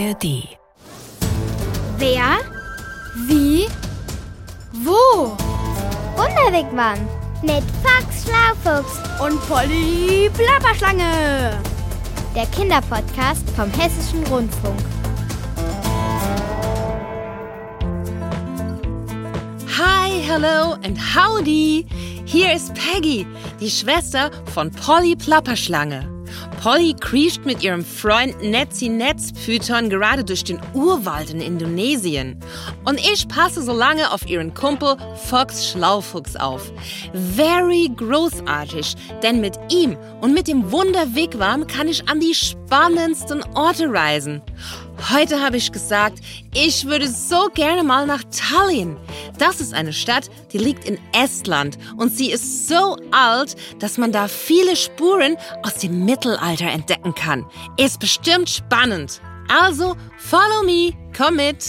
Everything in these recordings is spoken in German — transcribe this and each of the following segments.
ARD. Wer? Wie? Wo? Wunderwegmann mit Fox Schlaufuchs Und Polly Plapperschlange. der Kinderpodcast vom Hessischen Rundfunk. Hi, hello and howdy. Hier ist Peggy, die Schwester von Polly Plapperschlange. Polly kriecht mit ihrem Freund Netzi Netzpython gerade durch den Urwald in Indonesien. Und ich passe so lange auf ihren Kumpel Fox Schlaufuchs auf. Very großartig, denn mit ihm und mit dem Wunderwigwam kann ich an die spannendsten Orte reisen. Heute habe ich gesagt, ich würde so gerne mal nach Tallinn. Das ist eine Stadt, die liegt in Estland und sie ist so alt, dass man da viele Spuren aus dem Mittelalter entdecken kann. Ist bestimmt spannend. Also, follow me, komm mit.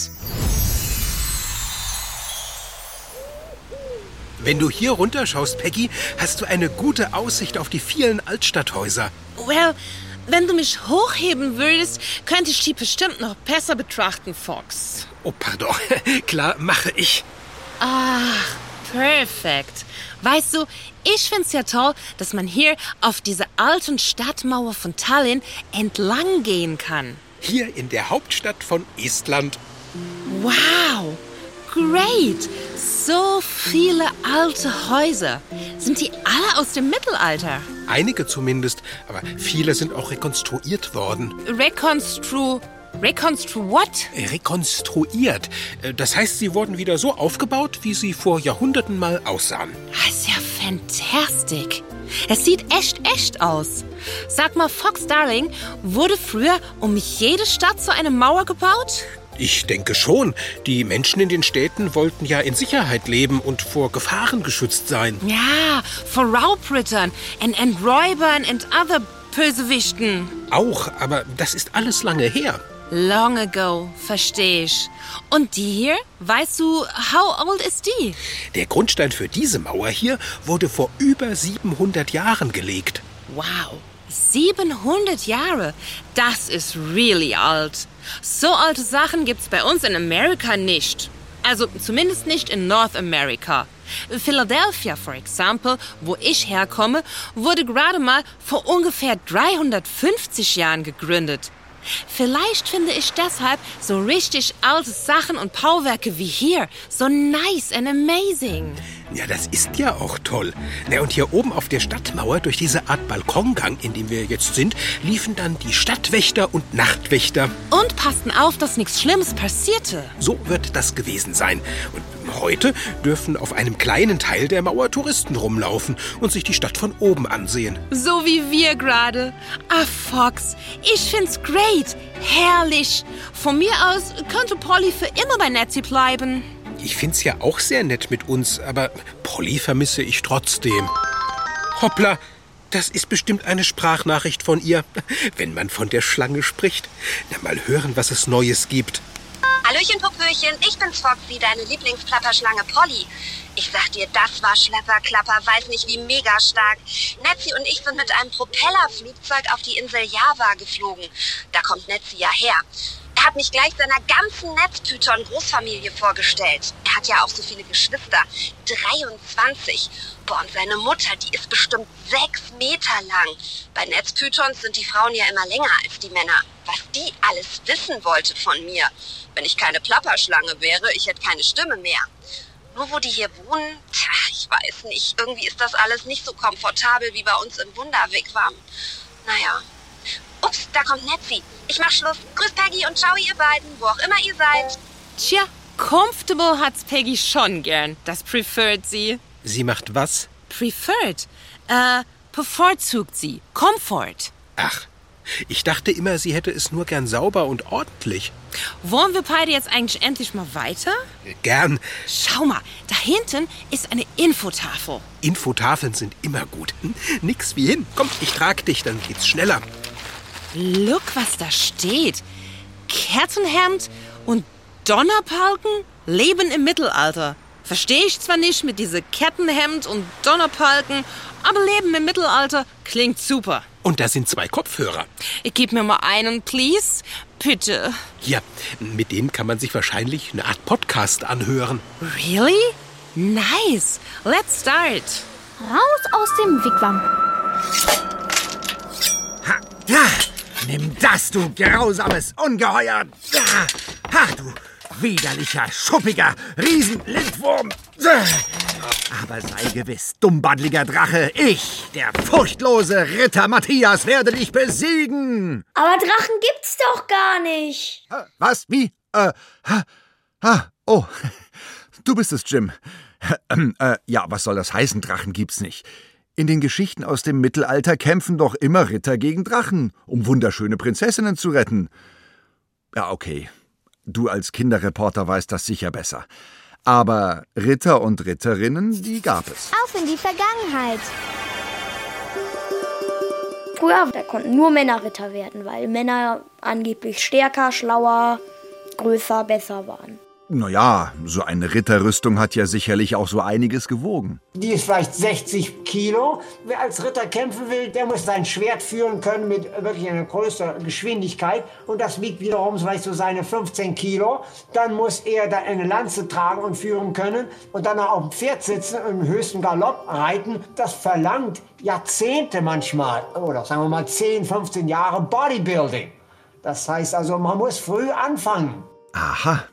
Wenn du hier runterschaust, Peggy, hast du eine gute Aussicht auf die vielen Altstadthäuser. Well, wenn du mich hochheben würdest, könnte ich die bestimmt noch besser betrachten, Fox. Oh, pardon. Klar, mache ich. Ach, perfekt. Weißt du, ich find's ja toll, dass man hier auf dieser alten Stadtmauer von Tallinn entlang gehen kann. Hier in der Hauptstadt von Estland. Wow, great. So viele alte Häuser. Sind die alle aus dem Mittelalter? Einige zumindest, aber viele sind auch rekonstruiert worden. Reconstru... Reconstru what? Rekonstruiert. Äh, Das heißt, sie wurden wieder so aufgebaut, wie sie vor Jahrhunderten mal aussahen. Das ist ja fantastic. Es sieht echt echt aus. Sag mal, Fox Darling, wurde früher um jede Stadt so eine Mauer gebaut? Ich denke schon. Die Menschen in den Städten wollten ja in Sicherheit leben und vor Gefahren geschützt sein. Ja, vor Raubrittern and, and Räubern and other Bösewichten. Auch, aber das ist alles lange her. Long ago, verstehe ich. Und die hier? Weißt du, how old ist die? Der Grundstein für diese Mauer hier wurde vor über 700 Jahren gelegt. Wow, 700 Jahre. Das ist really alt. So alte Sachen gibt's bei uns in Amerika nicht. Also zumindest nicht in North America. Philadelphia, for example, wo ich herkomme, wurde gerade mal vor ungefähr 350 Jahren gegründet. Vielleicht finde ich deshalb so richtig alte Sachen und Bauwerke wie hier so nice and amazing. Ja, das ist ja auch toll. Na, und hier oben auf der Stadtmauer, durch diese Art Balkongang, in dem wir jetzt sind, liefen dann die Stadtwächter und Nachtwächter. Und passten auf, dass nichts Schlimmes passierte. So wird das gewesen sein. Und heute dürfen auf einem kleinen Teil der Mauer Touristen rumlaufen und sich die Stadt von oben ansehen. So wie wir gerade. Ah, Fox, ich find's great. Herrlich. Von mir aus könnte Polly für immer bei Nettie bleiben. Ich find's ja auch sehr nett mit uns, aber Polly vermisse ich trotzdem. Hoppla, das ist bestimmt eine Sprachnachricht von ihr, wenn man von der Schlange spricht. Na, mal hören, was es Neues gibt. Hallöchen, Popöchen, ich bin's Foxy, deine Lieblingsplapperschlange Polly. Ich sag dir, das war Schlepperklapper, weiß nicht wie mega stark. Netzi und ich sind mit einem Propellerflugzeug auf die Insel Java geflogen. Da kommt Netzi ja her. Er hat mich gleich seiner ganzen Netzpython-Großfamilie vorgestellt. Er hat ja auch so viele Geschwister. 23. Boah, und seine Mutter, die ist bestimmt sechs Meter lang. Bei Netzpythons sind die Frauen ja immer länger als die Männer. Was die alles wissen wollte von mir. Wenn ich keine Plapperschlange wäre, ich hätte keine Stimme mehr. Nur wo die hier wohnen, tja, ich weiß nicht. Irgendwie ist das alles nicht so komfortabel wie bei uns im Wunderwigwam. Naja. Ups, da kommt Netzi. Ich mach Schluss. Grüß Peggy und ciao ihr beiden, wo auch immer ihr seid. Tja, comfortable hat's Peggy schon gern. Das preferred sie. Sie macht was? Preferred? Äh, bevorzugt sie. Comfort. Ach, ich dachte immer, sie hätte es nur gern sauber und ordentlich. Wollen wir beide jetzt eigentlich endlich mal weiter? Gern. Schau mal, da hinten ist eine Infotafel. Infotafeln sind immer gut. Hm? Nix wie hin. Komm, ich trag dich, dann geht's schneller. Look, was da steht. Kettenhemd und Donnerpalken leben im Mittelalter. Verstehe ich zwar nicht mit diese Kettenhemd und Donnerpalken, aber Leben im Mittelalter klingt super. Und da sind zwei Kopfhörer. Gib mir mal einen, please. Bitte. Ja, mit denen kann man sich wahrscheinlich eine Art Podcast anhören. Really? Nice. Let's start. Raus aus dem Wigwam. Ha, ja, nimm das, du grausames Ungeheuer. Ja, ha, du widerlicher, schuppiger Riesenlindwurm. Aber sei gewiss, dummbaddliger Drache, ich, der furchtlose Ritter Matthias, werde dich besiegen. Aber Drachen gibt's doch gar nicht. Was? Wie? Äh, ha, ha, oh, du bist es, Jim. Äh, ja, was soll das heißen? Drachen gibt's nicht. In den Geschichten aus dem Mittelalter kämpfen doch immer Ritter gegen Drachen, um wunderschöne Prinzessinnen zu retten. Ja, okay. Du als Kinderreporter weißt das sicher besser. Aber Ritter und Ritterinnen, die gab es. Auf in die Vergangenheit. Früher, da konnten nur Männer Ritter werden, weil Männer angeblich stärker, schlauer, größer, besser waren. Naja, so eine Ritterrüstung hat ja sicherlich auch so einiges gewogen. Die ist vielleicht 60 Kilo. Wer als Ritter kämpfen will, der muss sein Schwert führen können mit wirklich einer größeren Geschwindigkeit. Und das wiegt wiederum vielleicht so seine 15 Kilo. Dann muss er da eine Lanze tragen und führen können. Und dann auch auf dem Pferd sitzen und im höchsten Galopp reiten. Das verlangt Jahrzehnte manchmal. Oder sagen wir mal 10, 15 Jahre Bodybuilding. Das heißt also, man muss früh anfangen. Aha,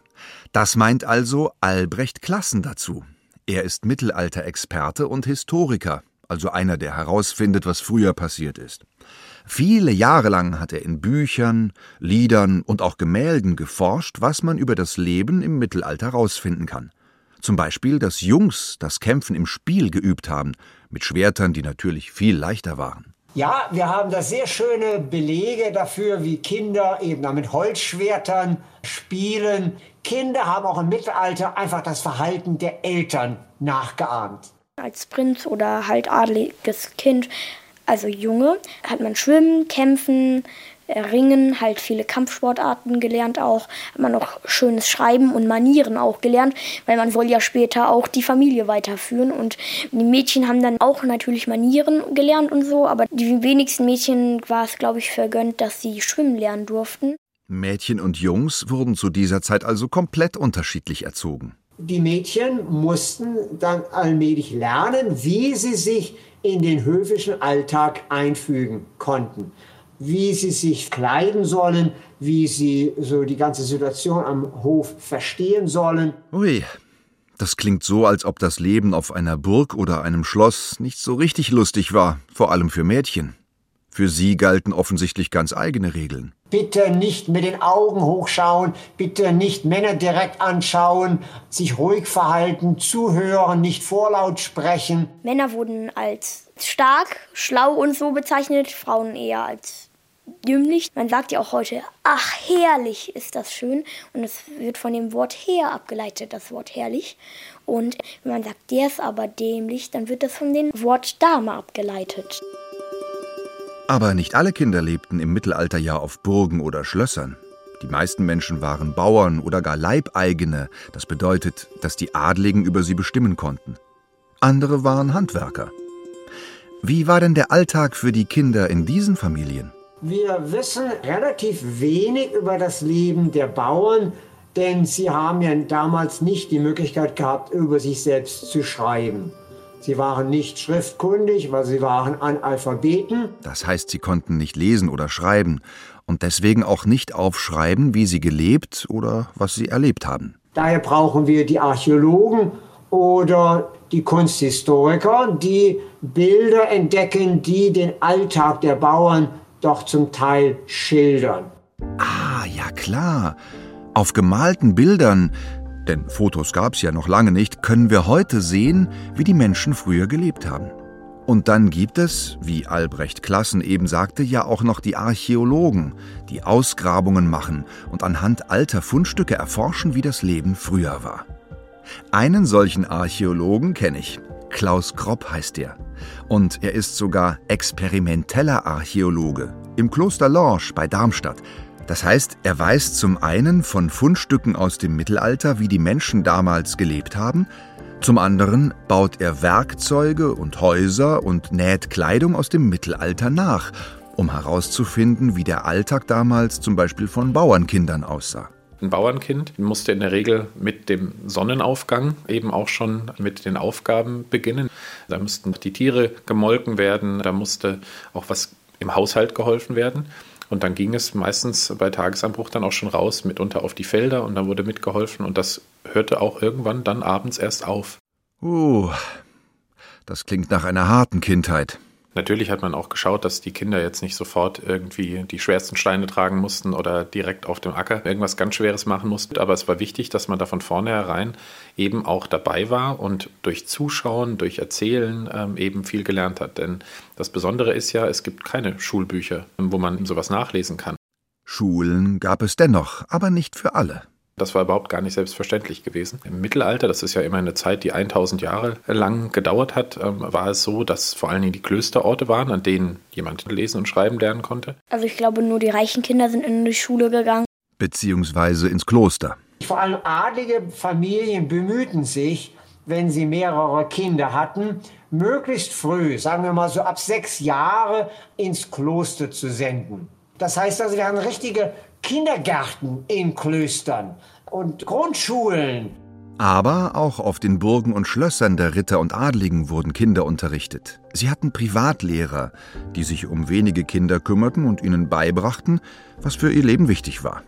das meint also Albrecht Klassen dazu. Er ist Mittelalterexperte und Historiker, also einer, der herausfindet, was früher passiert ist. Viele Jahre lang hat er in Büchern, Liedern und auch Gemälden geforscht, was man über das Leben im Mittelalter herausfinden kann. Zum Beispiel, dass Jungs das Kämpfen im Spiel geübt haben, mit Schwertern, die natürlich viel leichter waren. Ja, wir haben da sehr schöne Belege dafür, wie Kinder eben da mit Holzschwertern spielen. Kinder haben auch im Mittelalter einfach das Verhalten der Eltern nachgeahmt. Als Prinz oder halt adeliges Kind, also Junge, hat man Schwimmen, Kämpfen, Ringen, halt viele Kampfsportarten gelernt auch, hat man auch schönes Schreiben und Manieren auch gelernt, weil man soll ja später auch die Familie weiterführen und die Mädchen haben dann auch natürlich Manieren gelernt und so, aber die wenigsten Mädchen war es, glaube ich, vergönnt, dass sie schwimmen lernen durften. Mädchen und Jungs wurden zu dieser Zeit also komplett unterschiedlich erzogen. Die Mädchen mussten dann allmählich lernen, wie sie sich in den höfischen Alltag einfügen konnten wie sie sich kleiden sollen, wie sie so die ganze Situation am Hof verstehen sollen. Ui, das klingt so, als ob das Leben auf einer Burg oder einem Schloss nicht so richtig lustig war, vor allem für Mädchen. Für sie galten offensichtlich ganz eigene Regeln. Bitte nicht mit den Augen hochschauen, bitte nicht Männer direkt anschauen, sich ruhig verhalten, zuhören, nicht vorlaut sprechen. Männer wurden als stark, schlau und so bezeichnet, Frauen eher als dümmlich. Man sagt ja auch heute, ach, herrlich ist das schön. Und es wird von dem Wort her abgeleitet, das Wort herrlich. Und wenn man sagt, der ist aber dämlich, dann wird das von dem Wort Dame abgeleitet. Aber nicht alle Kinder lebten im Mittelalter ja auf Burgen oder Schlössern. Die meisten Menschen waren Bauern oder gar Leibeigene. Das bedeutet, dass die Adligen über sie bestimmen konnten. Andere waren Handwerker. Wie war denn der Alltag für die Kinder in diesen Familien? Wir wissen relativ wenig über das Leben der Bauern, denn sie haben ja damals nicht die Möglichkeit gehabt, über sich selbst zu schreiben. Sie waren nicht schriftkundig, weil sie waren Analphabeten. Das heißt, sie konnten nicht lesen oder schreiben und deswegen auch nicht aufschreiben, wie sie gelebt oder was sie erlebt haben. Daher brauchen wir die Archäologen oder die Kunsthistoriker, die Bilder entdecken, die den Alltag der Bauern doch zum Teil schildern. Ah, ja klar. Auf gemalten Bildern, denn Fotos gab's ja noch lange nicht, können wir heute sehen, wie die Menschen früher gelebt haben. Und dann gibt es, wie Albrecht Klassen eben sagte, ja auch noch die Archäologen, die Ausgrabungen machen und anhand alter Fundstücke erforschen, wie das Leben früher war. Einen solchen Archäologen kenne ich. Klaus Kropp heißt er. Und er ist sogar experimenteller Archäologe im Kloster Lorsch bei Darmstadt. Das heißt, er weiß zum einen von Fundstücken aus dem Mittelalter, wie die Menschen damals gelebt haben, zum anderen baut er Werkzeuge und Häuser und näht Kleidung aus dem Mittelalter nach. um herauszufinden, wie der Alltag damals zum Beispiel von Bauernkindern aussah. Ein Bauernkind musste in der Regel mit dem Sonnenaufgang eben auch schon mit den Aufgaben beginnen. Da mussten die Tiere gemolken werden, da musste auch was im Haushalt geholfen werden. Und dann ging es meistens bei Tagesanbruch dann auch schon raus, mitunter auf die Felder und dann wurde mitgeholfen und das hörte auch irgendwann dann abends erst auf. Uh, das klingt nach einer harten Kindheit. Natürlich hat man auch geschaut, dass die Kinder jetzt nicht sofort irgendwie die schwersten Steine tragen mussten oder direkt auf dem Acker irgendwas ganz Schweres machen mussten. Aber es war wichtig, dass man da von vornherein eben auch dabei war und durch Zuschauen, durch Erzählen ähm, eben viel gelernt hat. Denn das Besondere ist ja, es gibt keine Schulbücher, wo man sowas nachlesen kann. Schulen gab es dennoch, aber nicht für alle. Das war überhaupt gar nicht selbstverständlich gewesen. Im Mittelalter, das ist ja immer eine Zeit, die 1000 Jahre lang gedauert hat, ähm, war es so, dass vor allen Dingen die Klösterorte waren, an denen jemand lesen und schreiben lernen konnte. Also ich glaube, nur die reichen Kinder sind in die Schule gegangen. Beziehungsweise ins Kloster. Vor allem adlige Familien bemühten sich, wenn sie mehrere Kinder hatten, möglichst früh, sagen wir mal so ab sechs Jahre, ins Kloster zu senden. Das heißt also, wir haben richtige Kindergärten in Klöstern und Grundschulen. Aber auch auf den Burgen und Schlössern der Ritter und Adligen wurden Kinder unterrichtet. Sie hatten Privatlehrer, die sich um wenige Kinder kümmerten und ihnen beibrachten, was für ihr Leben wichtig war.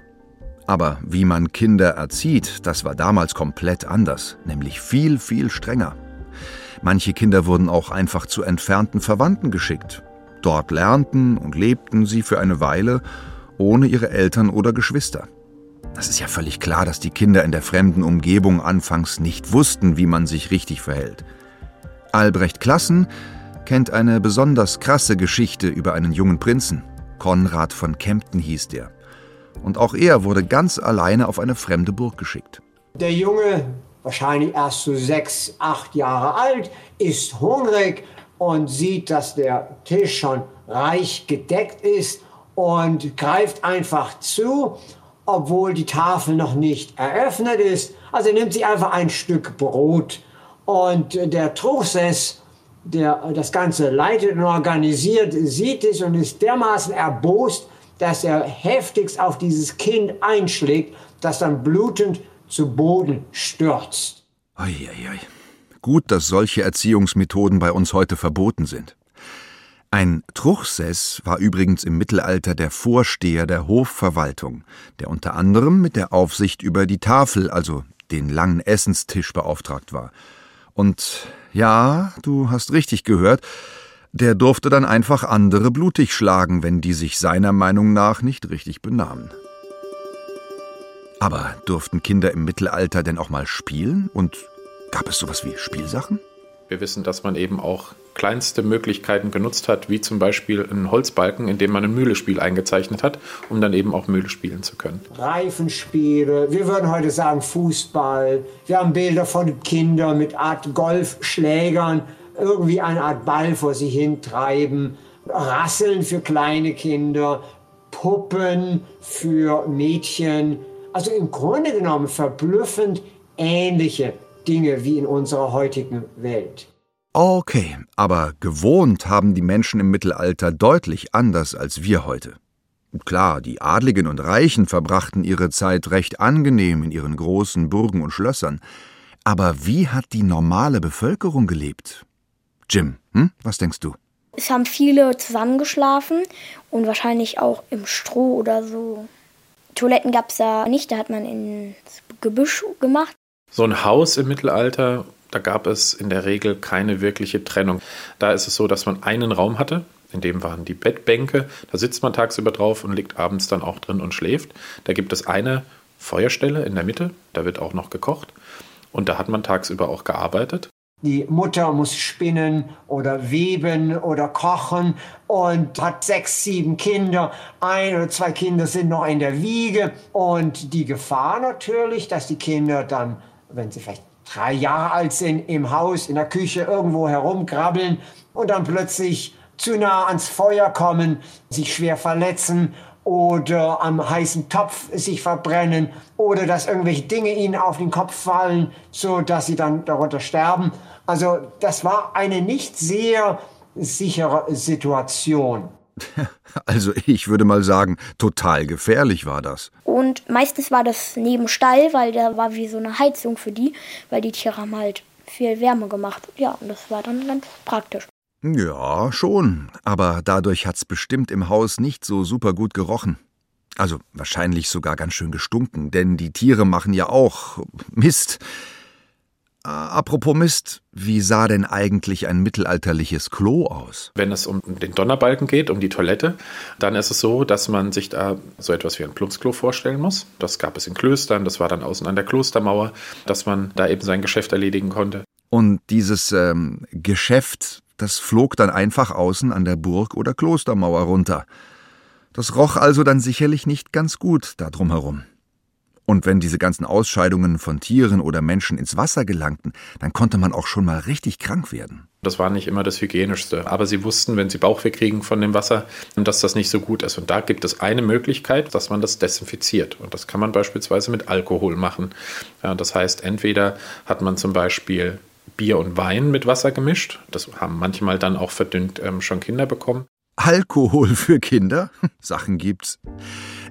Aber wie man Kinder erzieht, das war damals komplett anders, nämlich viel, viel strenger. Manche Kinder wurden auch einfach zu entfernten Verwandten geschickt. Dort lernten und lebten sie für eine Weile ohne ihre Eltern oder Geschwister. Das ist ja völlig klar, dass die Kinder in der fremden Umgebung anfangs nicht wussten, wie man sich richtig verhält. Albrecht Klassen kennt eine besonders krasse Geschichte über einen jungen Prinzen. Konrad von Kempten hieß der. Und auch er wurde ganz alleine auf eine fremde Burg geschickt. Der Junge, wahrscheinlich erst so sechs, acht Jahre alt, ist hungrig und sieht, dass der Tisch schon reich gedeckt ist und greift einfach zu, obwohl die Tafel noch nicht eröffnet ist. Also nimmt sich einfach ein Stück Brot und der Truchsess, der das Ganze leitet und organisiert, sieht es und ist dermaßen erbost, dass er heftigst auf dieses Kind einschlägt, das dann blutend zu Boden stürzt. Eieiei. Gut, dass solche Erziehungsmethoden bei uns heute verboten sind. Ein Truchsess war übrigens im Mittelalter der Vorsteher der Hofverwaltung, der unter anderem mit der Aufsicht über die Tafel, also den langen Essenstisch beauftragt war. Und ja, du hast richtig gehört, der durfte dann einfach andere blutig schlagen, wenn die sich seiner Meinung nach nicht richtig benahmen. Aber durften Kinder im Mittelalter denn auch mal spielen? Und gab es sowas wie Spielsachen? Wir wissen, dass man eben auch kleinste Möglichkeiten genutzt hat, wie zum Beispiel einen Holzbalken, in dem man ein Mühlespiel eingezeichnet hat, um dann eben auch Mühle spielen zu können. Reifenspiele, wir würden heute sagen Fußball. Wir haben Bilder von Kindern mit Art Golfschlägern, irgendwie eine Art Ball vor sich hintreiben, Rasseln für kleine Kinder, Puppen für Mädchen. Also im Grunde genommen verblüffend ähnliche Dinge wie in unserer heutigen Welt. Okay, aber gewohnt haben die Menschen im Mittelalter deutlich anders als wir heute. Klar, die Adligen und Reichen verbrachten ihre Zeit recht angenehm in ihren großen Burgen und Schlössern. Aber wie hat die normale Bevölkerung gelebt? Jim, hm? was denkst du? Es haben viele zusammengeschlafen und wahrscheinlich auch im Stroh oder so. Toiletten gab es da nicht, da hat man ins Gebüsch gemacht. So ein Haus im Mittelalter, da gab es in der Regel keine wirkliche Trennung. Da ist es so, dass man einen Raum hatte, in dem waren die Bettbänke, da sitzt man tagsüber drauf und liegt abends dann auch drin und schläft. Da gibt es eine Feuerstelle in der Mitte, da wird auch noch gekocht und da hat man tagsüber auch gearbeitet. Die Mutter muss spinnen oder weben oder kochen und hat sechs, sieben Kinder. Ein oder zwei Kinder sind noch in der Wiege. Und die Gefahr natürlich, dass die Kinder dann wenn sie vielleicht drei Jahre alt sind, im Haus, in der Küche irgendwo herumkrabbeln und dann plötzlich zu nah ans Feuer kommen, sich schwer verletzen oder am heißen Topf sich verbrennen oder dass irgendwelche Dinge ihnen auf den Kopf fallen, so dass sie dann darunter sterben. Also das war eine nicht sehr sichere Situation. Also ich würde mal sagen, total gefährlich war das. Und meistens war das neben Stall, weil da war wie so eine Heizung für die, weil die Tiere haben halt viel Wärme gemacht. Ja, und das war dann ganz praktisch. Ja, schon. Aber dadurch hat's bestimmt im Haus nicht so super gut gerochen. Also wahrscheinlich sogar ganz schön gestunken, denn die Tiere machen ja auch Mist. Äh, apropos Mist, wie sah denn eigentlich ein mittelalterliches Klo aus? Wenn es um den Donnerbalken geht, um die Toilette, dann ist es so, dass man sich da so etwas wie ein Plumpsklo vorstellen muss. Das gab es in Klöstern, das war dann außen an der Klostermauer, dass man da eben sein Geschäft erledigen konnte. Und dieses ähm, Geschäft, das flog dann einfach außen an der Burg oder Klostermauer runter. Das roch also dann sicherlich nicht ganz gut da drumherum. Und wenn diese ganzen Ausscheidungen von Tieren oder Menschen ins Wasser gelangten, dann konnte man auch schon mal richtig krank werden. Das war nicht immer das Hygienischste. Aber sie wussten, wenn sie Bauchweh kriegen von dem Wasser, dass das nicht so gut ist. Und da gibt es eine Möglichkeit, dass man das desinfiziert. Und das kann man beispielsweise mit Alkohol machen. Das heißt, entweder hat man zum Beispiel Bier und Wein mit Wasser gemischt. Das haben manchmal dann auch verdünnt ähm, schon Kinder bekommen. Alkohol für Kinder? Sachen gibt's.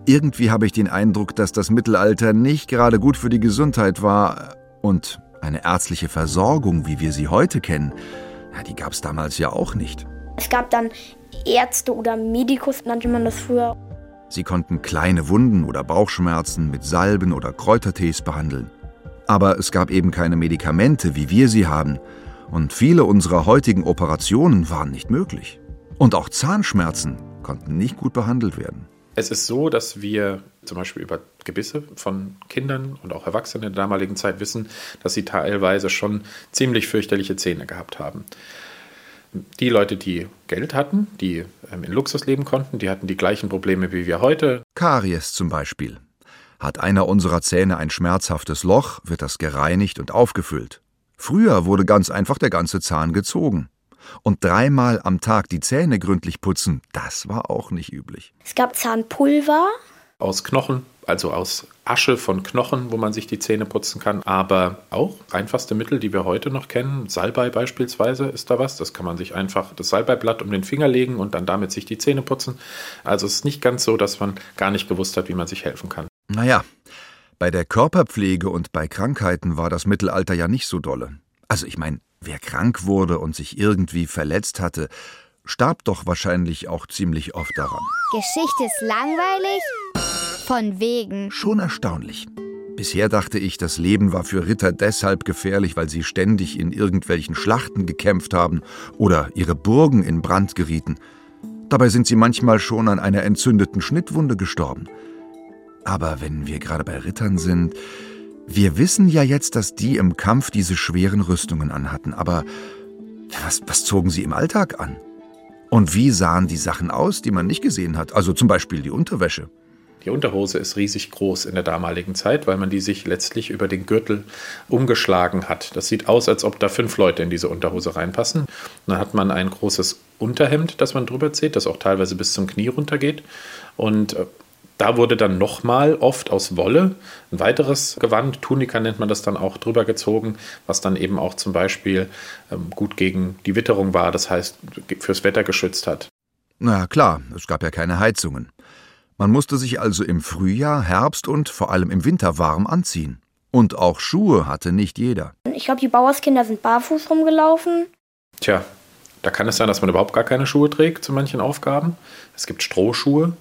Irgendwie habe ich den Eindruck, dass das Mittelalter nicht gerade gut für die Gesundheit war und eine ärztliche Versorgung, wie wir sie heute kennen, ja, die gab es damals ja auch nicht. Es gab dann Ärzte oder Medikus, nannte man das früher. Sie konnten kleine Wunden oder Bauchschmerzen mit Salben oder Kräutertees behandeln. Aber es gab eben keine Medikamente, wie wir sie haben, und viele unserer heutigen Operationen waren nicht möglich. Und auch Zahnschmerzen konnten nicht gut behandelt werden. Es ist so, dass wir zum Beispiel über Gebisse von Kindern und auch Erwachsenen in der damaligen Zeit wissen, dass sie teilweise schon ziemlich fürchterliche Zähne gehabt haben. Die Leute, die Geld hatten, die ähm, in Luxus leben konnten, die hatten die gleichen Probleme wie wir heute. Karies zum Beispiel. Hat einer unserer Zähne ein schmerzhaftes Loch, wird das gereinigt und aufgefüllt. Früher wurde ganz einfach der ganze Zahn gezogen. Und dreimal am Tag die Zähne gründlich putzen, das war auch nicht üblich. Es gab Zahnpulver. Aus Knochen, also aus Asche von Knochen, wo man sich die Zähne putzen kann. Aber auch einfachste Mittel, die wir heute noch kennen. Salbei beispielsweise ist da was. Das kann man sich einfach das Salbeiblatt um den Finger legen und dann damit sich die Zähne putzen. Also es ist nicht ganz so, dass man gar nicht gewusst hat, wie man sich helfen kann. Naja, bei der Körperpflege und bei Krankheiten war das Mittelalter ja nicht so dolle. Also ich meine, Wer krank wurde und sich irgendwie verletzt hatte, starb doch wahrscheinlich auch ziemlich oft daran. Geschichte ist langweilig? Von wegen. Schon erstaunlich. Bisher dachte ich, das Leben war für Ritter deshalb gefährlich, weil sie ständig in irgendwelchen Schlachten gekämpft haben oder ihre Burgen in Brand gerieten. Dabei sind sie manchmal schon an einer entzündeten Schnittwunde gestorben. Aber wenn wir gerade bei Rittern sind, wir wissen ja jetzt, dass die im Kampf diese schweren Rüstungen anhatten, aber was, was zogen sie im Alltag an? Und wie sahen die Sachen aus, die man nicht gesehen hat? Also zum Beispiel die Unterwäsche. Die Unterhose ist riesig groß in der damaligen Zeit, weil man die sich letztlich über den Gürtel umgeschlagen hat. Das sieht aus, als ob da fünf Leute in diese Unterhose reinpassen. dann hat man ein großes Unterhemd, das man drüber zieht, das auch teilweise bis zum Knie runtergeht. Und äh, da wurde dann nochmal oft aus Wolle ein weiteres Gewand, Tunika nennt man das dann auch, drüber gezogen, was dann eben auch zum Beispiel ähm, gut gegen die Witterung war, das heißt fürs Wetter geschützt hat. Na klar, es gab ja keine Heizungen. Man musste sich also im Frühjahr, Herbst und vor allem im Winter warm anziehen. Und auch Schuhe hatte nicht jeder. Ich glaube, die Bauerskinder sind barfuß rumgelaufen. Tja, da kann es sein, dass man überhaupt gar keine Schuhe trägt zu manchen Aufgaben. Es gibt Strohschuhe.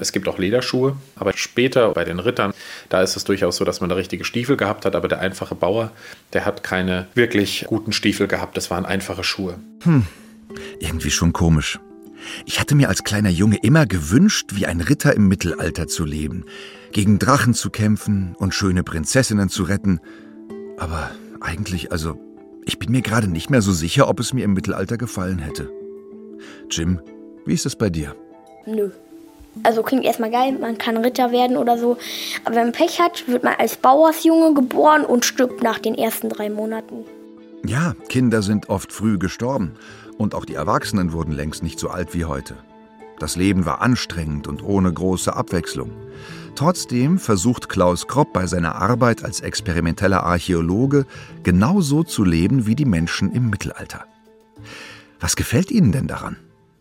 Es gibt auch Lederschuhe, aber später bei den Rittern, da ist es durchaus so, dass man da richtige Stiefel gehabt hat, aber der einfache Bauer, der hat keine wirklich guten Stiefel gehabt, das waren einfache Schuhe. Hm, irgendwie schon komisch. Ich hatte mir als kleiner Junge immer gewünscht, wie ein Ritter im Mittelalter zu leben, gegen Drachen zu kämpfen und schöne Prinzessinnen zu retten. Aber eigentlich, also, ich bin mir gerade nicht mehr so sicher, ob es mir im Mittelalter gefallen hätte. Jim, wie ist es bei dir? Nö. Also klingt erstmal geil, man kann Ritter werden oder so. Aber wenn man Pech hat, wird man als Bauersjunge geboren und stirbt nach den ersten drei Monaten. Ja, Kinder sind oft früh gestorben. Und auch die Erwachsenen wurden längst nicht so alt wie heute. Das Leben war anstrengend und ohne große Abwechslung. Trotzdem versucht Klaus Kropp bei seiner Arbeit als experimenteller Archäologe genauso zu leben wie die Menschen im Mittelalter. Was gefällt Ihnen denn daran?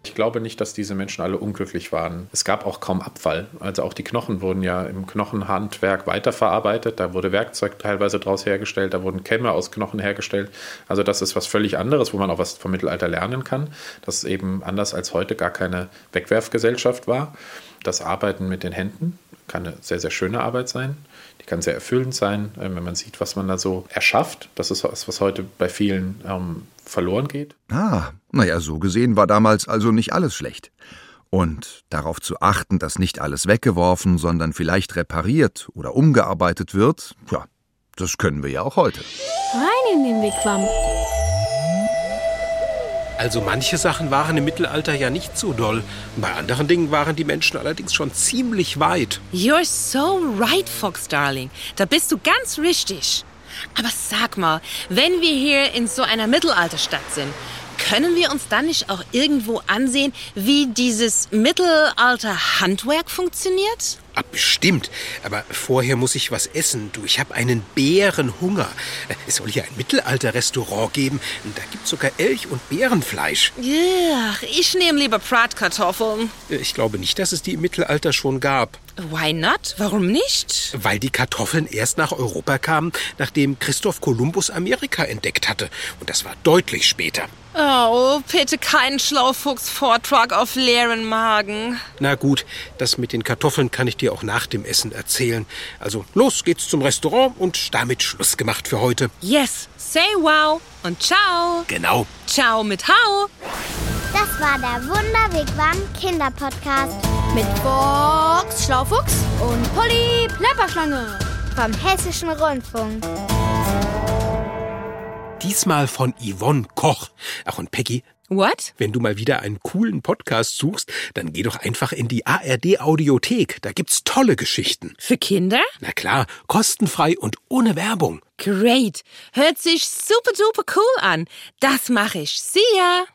Ich glaube nicht, dass diese Menschen alle unglücklich waren. Es gab auch kaum Abfall. Also auch die Knochen wurden ja im Knochenhandwerk weiterverarbeitet. Da wurde Werkzeug teilweise daraus hergestellt, da wurden Kämme aus Knochen hergestellt. Also das ist was völlig anderes, wo man auch was vom Mittelalter lernen kann. Das eben anders als heute gar keine Wegwerfgesellschaft war. Das Arbeiten mit den Händen kann eine sehr, sehr schöne Arbeit sein. Die kann sehr erfüllend sein, äh, wenn man sieht, was man da so erschafft. Das ist was, was heute bei vielen ähm, verloren geht. Ah, naja, so gesehen war damals also nicht alles schlecht. Und darauf zu achten, dass nicht alles weggeworfen, sondern vielleicht repariert oder umgearbeitet wird, ja, das können wir ja auch heute. Rein in den Wigwam. Also manche Sachen waren im Mittelalter ja nicht so doll. Bei anderen Dingen waren die Menschen allerdings schon ziemlich weit. You're so right, Fox Darling. Da bist du ganz richtig. Aber sag mal, wenn wir hier in so einer Mittelalterstadt sind, können wir uns dann nicht auch irgendwo ansehen, wie dieses Mittelalter-Handwerk funktioniert? Ah, bestimmt. Aber vorher muss ich was essen. Du, ich habe einen Bärenhunger. Es soll hier ein Mittelalter-Restaurant geben. Da gibt's sogar Elch und Bärenfleisch. Ja, ich nehme lieber Bratkartoffeln. Ich glaube nicht, dass es die im Mittelalter schon gab. Why not? Warum nicht? Weil die Kartoffeln erst nach Europa kamen, nachdem Christoph Kolumbus Amerika entdeckt hatte. Und das war deutlich später. Oh, bitte keinen Schlaufuchs-Vortrag auf leeren Magen. Na gut, das mit den Kartoffeln kann ich dir auch nach dem Essen erzählen. Also los geht's zum Restaurant und damit Schluss gemacht für heute. Yes, say wow und ciao. Genau. Ciao mit Hau. Das war der Wunderwegwam Kinderpodcast Mit Box Schlaufuchs und Polly Plapperschlange. vom Hessischen Rundfunk. Diesmal von Yvonne Koch. Ach und Peggy, What? wenn du mal wieder einen coolen Podcast suchst, dann geh doch einfach in die ARD Audiothek. Da gibt's tolle Geschichten. Für Kinder? Na klar, kostenfrei und ohne Werbung. Great. Hört sich super duper cool an. Das mache ich. See ya.